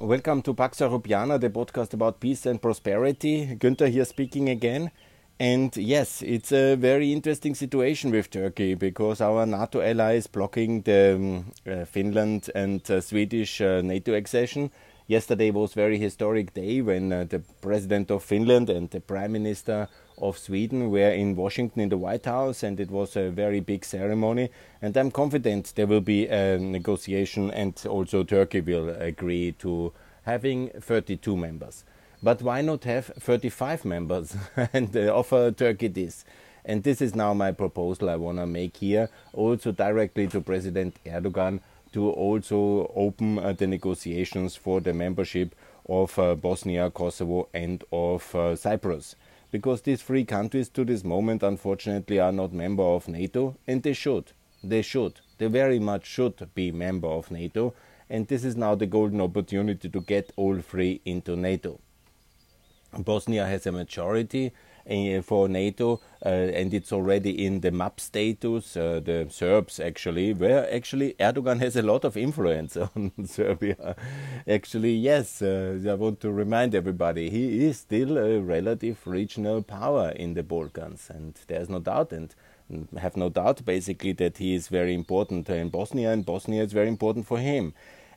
Welcome to Pax Europiana, the podcast about peace and prosperity. Günther here speaking again. And yes, it's a very interesting situation with Turkey because our NATO ally is blocking the um, uh, Finland and uh, Swedish uh, NATO accession. Yesterday was very historic day when uh, the president of Finland and the prime minister of Sweden were in Washington in the White House, and it was a very big ceremony. And I'm confident there will be a negotiation, and also Turkey will agree to having 32 members. But why not have 35 members and uh, offer Turkey this? And this is now my proposal I want to make here, also directly to President Erdogan, to also open uh, the negotiations for the membership of uh, Bosnia, Kosovo, and of uh, Cyprus because these three countries to this moment unfortunately are not member of NATO and they should. They should. They very much should be member of NATO and this is now the golden opportunity to get all three into NATO. Bosnia has a majority for NATO, uh, and it's already in the MAP status. Uh, the Serbs actually, where actually Erdogan has a lot of influence on Serbia. actually, yes, I want to remind everybody he is still a relative regional power in the Balkans, and there's no doubt and have no doubt basically that he is very important in Bosnia, and Bosnia is very important for him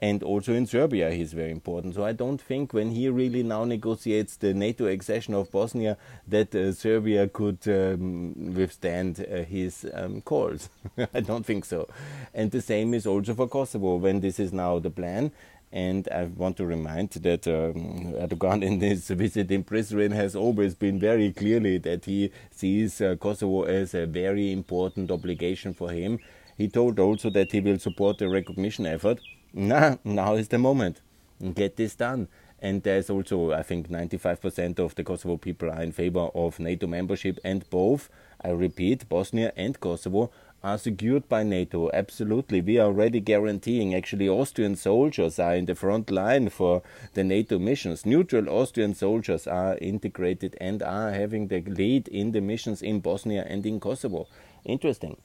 and also in Serbia he's very important. So I don't think when he really now negotiates the NATO accession of Bosnia that uh, Serbia could um, withstand uh, his um, calls. I don't think so. And the same is also for Kosovo when this is now the plan. And I want to remind that um, Erdogan in his visit in Prizren has always been very clearly that he sees uh, Kosovo as a very important obligation for him. He told also that he will support the recognition effort now, now is the moment. Get this done. And there's also, I think, 95% of the Kosovo people are in favor of NATO membership, and both, I repeat, Bosnia and Kosovo are secured by NATO. Absolutely. We are already guaranteeing, actually, Austrian soldiers are in the front line for the NATO missions. Neutral Austrian soldiers are integrated and are having the lead in the missions in Bosnia and in Kosovo. Interesting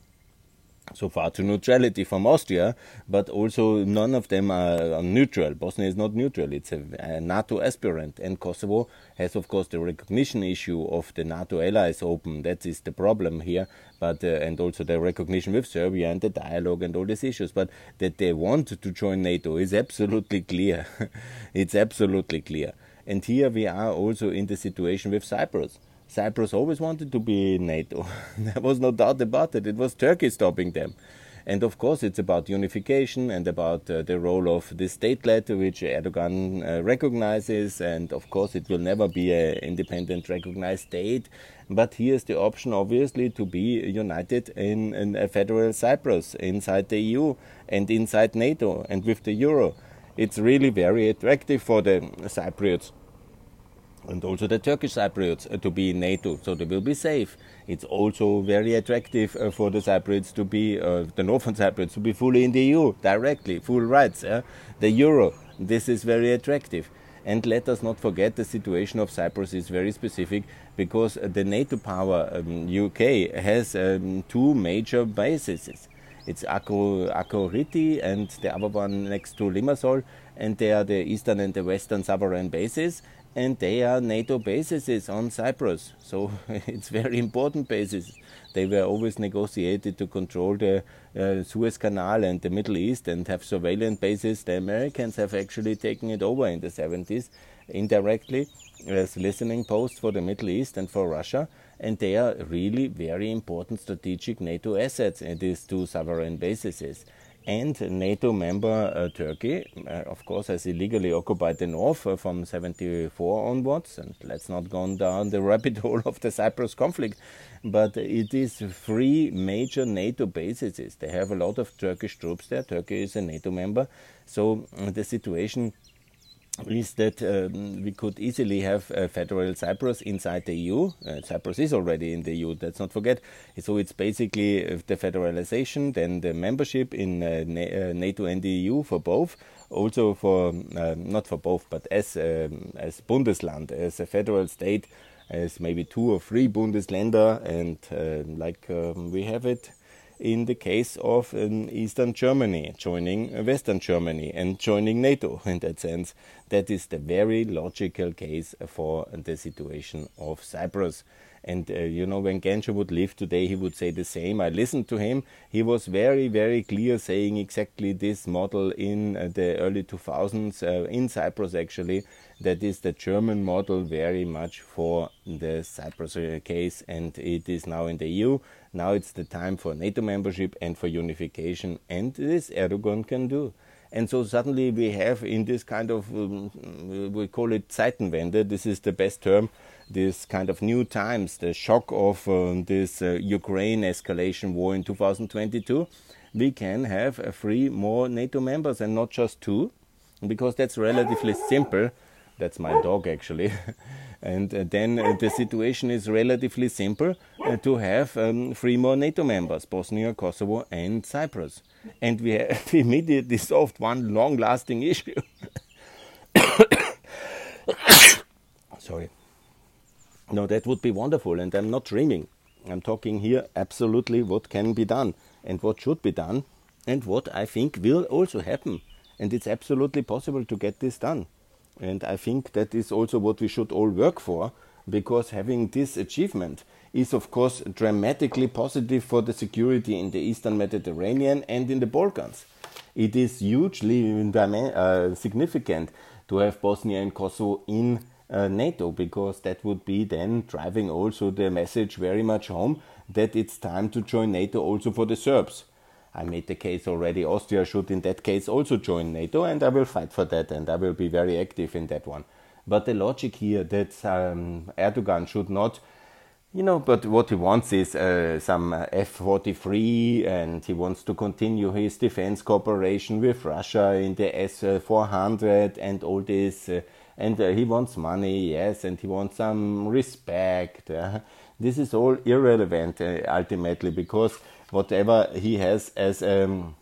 so far to neutrality from Austria, but also none of them are, neutral. Bosnia is not neutral, it's a, a, NATO aspirant, and Kosovo has, of course, the recognition issue of the NATO allies open. That is the problem here, but uh, and also the recognition with Serbia and the dialogue and all these issues. But that they want to join NATO is absolutely clear. it's absolutely clear. And here we are also in the situation with Cyprus. Cyprus always wanted to be NATO. there was no doubt about it. It was Turkey stopping them. And of course, it's about unification and about uh, the role of the statelet, which Erdogan uh, recognizes. And of course, it will never be an independent, recognized state. But here's the option, obviously, to be united in, in a federal Cyprus inside the EU and inside NATO and with the euro. It's really very attractive for the Cypriots and also the Turkish Cypriots uh, to be in NATO, so they will be safe. It's also very attractive uh, for the Cypriots to be, uh, the Northern Cypriots to be fully in the EU directly, full rights. The euro, this is very attractive. And let us not forget the situation of Cyprus is very specific because the NATO power, um, UK, has um, two major bases. It's Akrotiri and the other one next to Limassol, and they are the eastern and the western sovereign bases and they are NATO bases on Cyprus. So it's very important bases. They were always negotiated to control the uh, Suez Canal and the Middle East and have surveillance bases. The Americans have actually taken it over in the 70s indirectly as listening posts for the Middle East and for Russia. And they are really very important strategic NATO assets these two sovereign bases and NATO member uh, Turkey, uh, of course, has illegally occupied the north uh, from 74 onwards. And let's not go down the rabbit hole of the Cyprus conflict, but it is three major NATO bases. They have a lot of Turkish troops there. Turkey is a NATO member, so the situation is that um, we could easily have a federal Cyprus inside the EU. Uh, Cyprus is already in the EU, let's not forget. So it's basically uh, the federalization, then the membership in uh, uh NATO and the EU for both. Also for, um, not for both, but as, um, as Bundesland, as a federal state, as maybe two or three Bundesländer, and uh, like um, we have it in the case of um, Eastern Germany joining Western Germany and joining NATO in that sense. That is the very logical case for the situation of Cyprus. And uh, you know, when Genscher would live today, he would say the same. I listened to him. He was very, very clear, saying exactly this model in uh, the early 2000s uh, in Cyprus, actually. That is the German model, very much for the Cyprus uh, case, and it is now in the EU. Now it's the time for NATO membership and for unification, and this Erdogan can do. And so suddenly we have in this kind of, um, we call it Zeitenwende, this is the best term, this kind of new times, the shock of uh, this uh, Ukraine escalation war in 2022, we can have uh, three more NATO members and not just two, because that's relatively simple. That's my dog actually. and uh, then uh, the situation is relatively simple uh, to have um, three more NATO members Bosnia, Kosovo, and Cyprus. And we have immediately solved one long lasting issue. Sorry. No, that would be wonderful, and I'm not dreaming. I'm talking here absolutely what can be done and what should be done and what I think will also happen. And it's absolutely possible to get this done. And I think that is also what we should all work for because having this achievement is, of course, dramatically positive for the security in the Eastern Mediterranean and in the Balkans. It is hugely uh, significant to have Bosnia and Kosovo in uh, NATO because that would be then driving also the message very much home that it's time to join NATO also for the Serbs. I made the case already Austria should in that case also join NATO and I will fight for that and I will be very active in that one. But the logic here that um, Erdogan should not you know, but what he wants is uh, some F 43 and he wants to continue his defense cooperation with Russia in the S 400 and all this. Uh, and uh, he wants money, yes, and he wants some respect. Uh, this is all irrelevant uh, ultimately because whatever he has as um,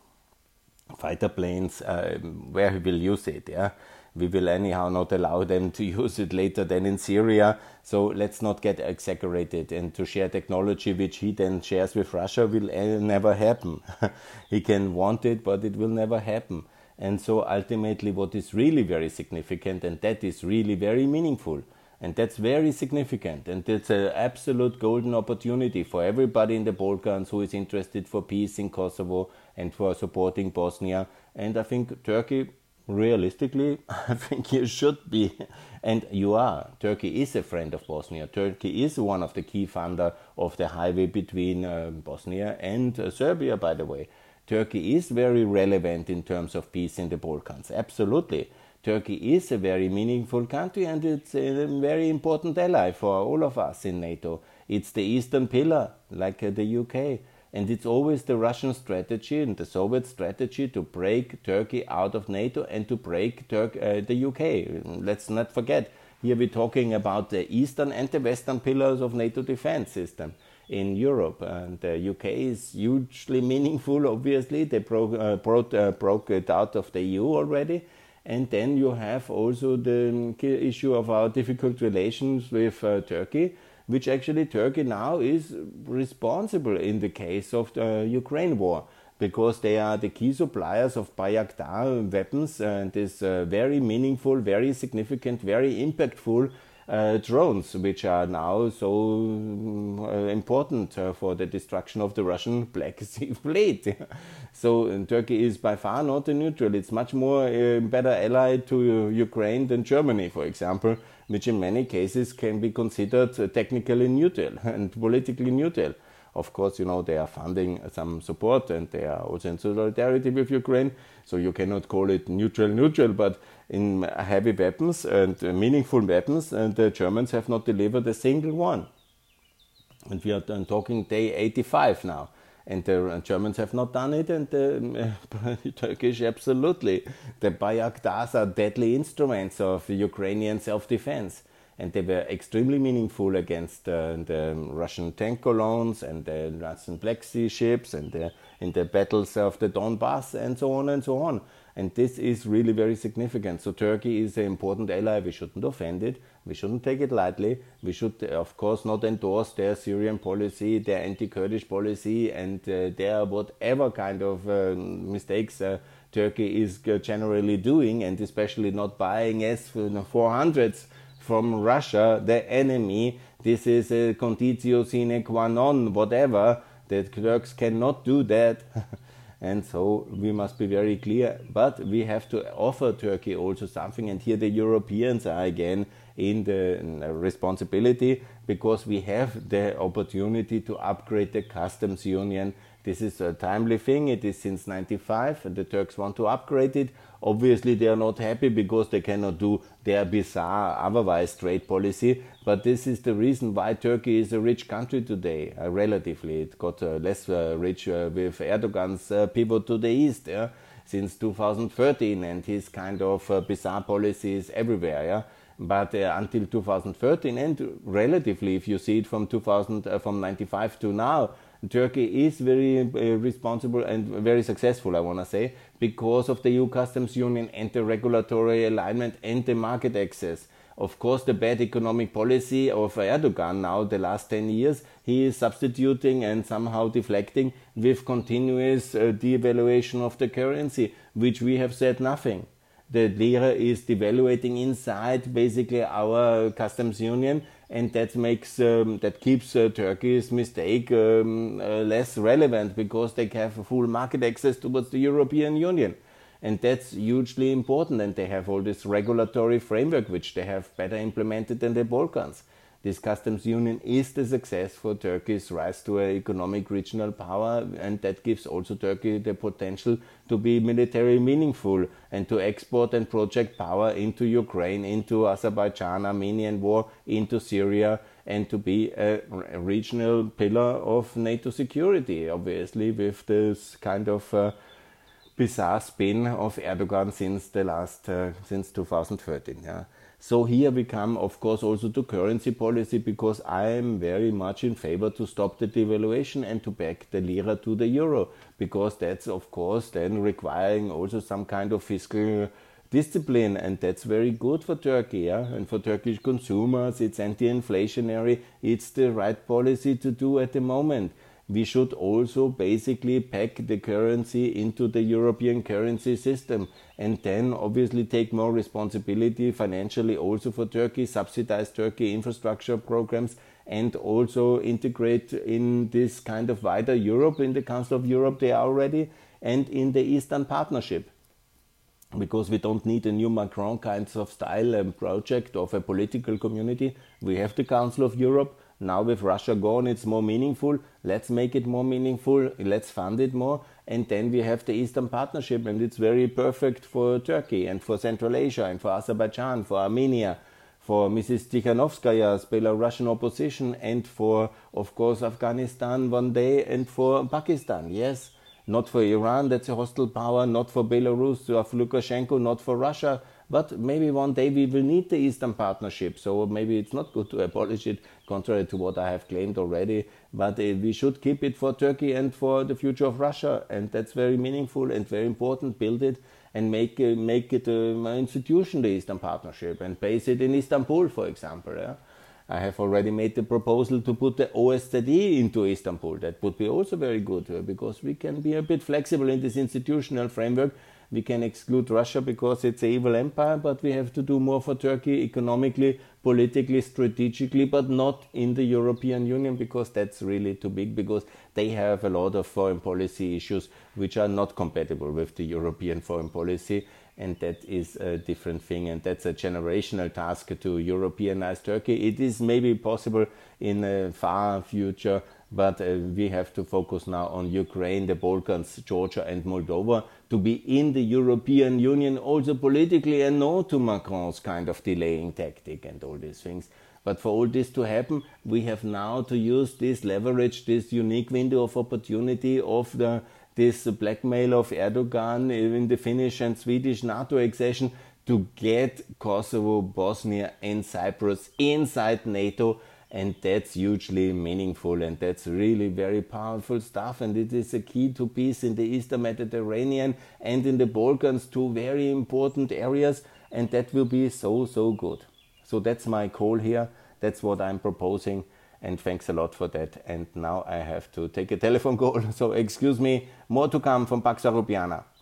fighter planes, um, where he will use it, yeah. We will anyhow not allow them to use it later than in Syria. So let's not get exaggerated and to share technology which he then shares with Russia will uh, never happen. he can want it, but it will never happen. And so ultimately, what is really very significant, and that is really very meaningful, and that's very significant, and that's an absolute golden opportunity for everybody in the Balkans who is interested for peace in Kosovo and for supporting Bosnia. And I think Turkey, realistically, I think you should be, and you are. Turkey is a friend of Bosnia. Turkey is one of the key funder of the highway between uh, Bosnia and uh, Serbia, by the way. Turkey is very relevant in terms of peace in the Balkans. Absolutely. Turkey is a very meaningful country and it's a very important ally for all of us in NATO. It's the eastern pillar, like uh, the UK. And it's always the Russian strategy and the Soviet strategy to break Turkey out of NATO and to break uh, the UK. Let's not forget, here we're talking about the eastern and the western pillars of NATO defense system in Europe. And the UK is hugely meaningful, obviously. They broke, uh, brought, uh, broke it out of the EU already. And then you have also the issue of our difficult relations with uh, Turkey, which actually Turkey now is responsible in the case of the Ukraine war because they are the key suppliers of Bayraktar weapons and is uh, very meaningful, very significant, very impactful uh, drones, which are now so uh, important uh, for the destruction of the Russian Black Sea Fleet. so Turkey is by far not a neutral. It's much more a better ally to Ukraine than Germany, for example, which in many cases can be considered technically neutral and politically neutral. Of course, you know, they are funding some support and they are also in solidarity with Ukraine. So you cannot call it neutral, neutral, but in heavy weapons and uh, meaningful weapons, and the Germans have not delivered a single one. And we are talking day 85 now. And the Germans have not done it, and the uh, Turkish absolutely. The Bayraktars are deadly instruments of Ukrainian self defense. And they were extremely meaningful against uh, the Russian tank columns and the Russian Black Sea ships and the, in the battles of the Donbass and so on and so on. And this is really very significant. So Turkey is an important ally. We shouldn't offend it. We shouldn't take it lightly. We should, of course, not endorse their Syrian policy, their anti-Kurdish policy, and uh, their whatever kind of uh, mistakes uh, Turkey is uh, generally doing, and especially not buying S-400s from Russia, the enemy. This is a conditio sine qua non, whatever. The Turks cannot do that. and so we must be very clear. But we have to offer Turkey also something, and here the Europeans are again in the responsibility because we have the opportunity to upgrade the customs union. This is a timely thing. It is since 95 and the Turks want to upgrade it. Obviously, they are not happy because they cannot do their bizarre otherwise trade policy. But this is the reason why Turkey is a rich country today, uh, relatively. It got uh, less uh, rich uh, with Erdogan's uh, pivot to the east yeah, since 2013 and his kind of uh, bizarre policies everywhere. Yeah? But until 2013 and relatively, if you see it from 2000, from 95 to now, Turkey is very uh, responsible and very successful, I want to say, because of the EU customs union and the regulatory alignment and the market access. Of course, the bad economic policy of Erdogan now, the last 10 years, he is substituting and somehow deflecting with continuous uh, devaluation of the currency, which we have said nothing the lira is devaluating inside basically our customs union and that makes um, that keeps uh, Turkey's mistake um, uh, less relevant because they have full market access towards the European Union. And that's hugely important and they have all this regulatory framework which they have better implemented than the Balkans this customs union is the success for Turkey's rise to an economic regional power, and that gives also Turkey the potential to be militarily meaningful and to export and project power into Ukraine, into Azerbaijan, Armenian war, into Syria, and to be a regional pillar of NATO security, obviously, with this kind of uh, bizarre spin of Erdogan since the last, uh, since 2013. Yeah. So here we come, of course, also to currency policy because I am very much in favor to stop the devaluation and to back the lira to the euro because that's, of course, then requiring also some kind of fiscal discipline and that's very good for Turkey yeah? and for Turkish consumers. It's anti-inflationary. It's the right policy to do at the moment we should also basically pack the currency into the European currency system and then obviously take more responsibility financially also for Turkey, subsidize Turkey infrastructure programs and also integrate in this kind of wider Europe, in the Council of Europe they are already, and in the Eastern Partnership. Because we don't need a new Macron kinds of style and project of a political community. We have the Council of Europe, now with Russia gone, it's more meaningful. Let's make it more meaningful. Let's fund it more. And then we have the Eastern Partnership, and it's very perfect for Turkey and for Central Asia and for Azerbaijan, for Armenia, for Mrs. Tikhanovskaya's Belarusian opposition, and for, of course, Afghanistan one day, and for Pakistan. Yes, not for Iran, that's a hostile power, not for Belarus, of Lukashenko, not for Russia but maybe one day we will need the Eastern Partnership, so maybe it's not good to abolish it, contrary to what I have claimed already. But uh, we should keep it for Turkey and for the future of Russia, and that's very meaningful and very important. Build it and make uh, make it an institution, the Eastern Partnership, and base it in Istanbul, for example. Yeah? I have already made the proposal to put the OSZE into Istanbul. That would be also very good uh, because we can be a bit flexible in this institutional framework we can exclude Russia because it's an evil empire, but we have to do more for Turkey economically, politically, strategically, but not in the European Union because that's really too big because they have a lot of foreign policy issues which are not compatible with the European foreign policy and that is a different thing and that's a generational task to Europeanize Turkey. It is maybe possible in a far future, but uh, we have to focus now on Ukraine, the Balkans, Georgia, and Moldova to be in the European Union also politically and no to Macron's kind of delaying tactic and all these things. But for all this to happen, we have now to use this leverage, this unique window of opportunity of the this blackmail of Erdogan in the Finnish and Swedish NATO accession to get Kosovo, Bosnia, and Cyprus inside NATO. And that's hugely meaningful and that's really very powerful stuff. And it is a key to peace in the Eastern Mediterranean and in the Balkans, two very important areas. And that will be so, so good. So that's my call here. That's what I'm proposing. And thanks a lot for that. And now I have to take a telephone call. So excuse me, more to come from Pax Europiana.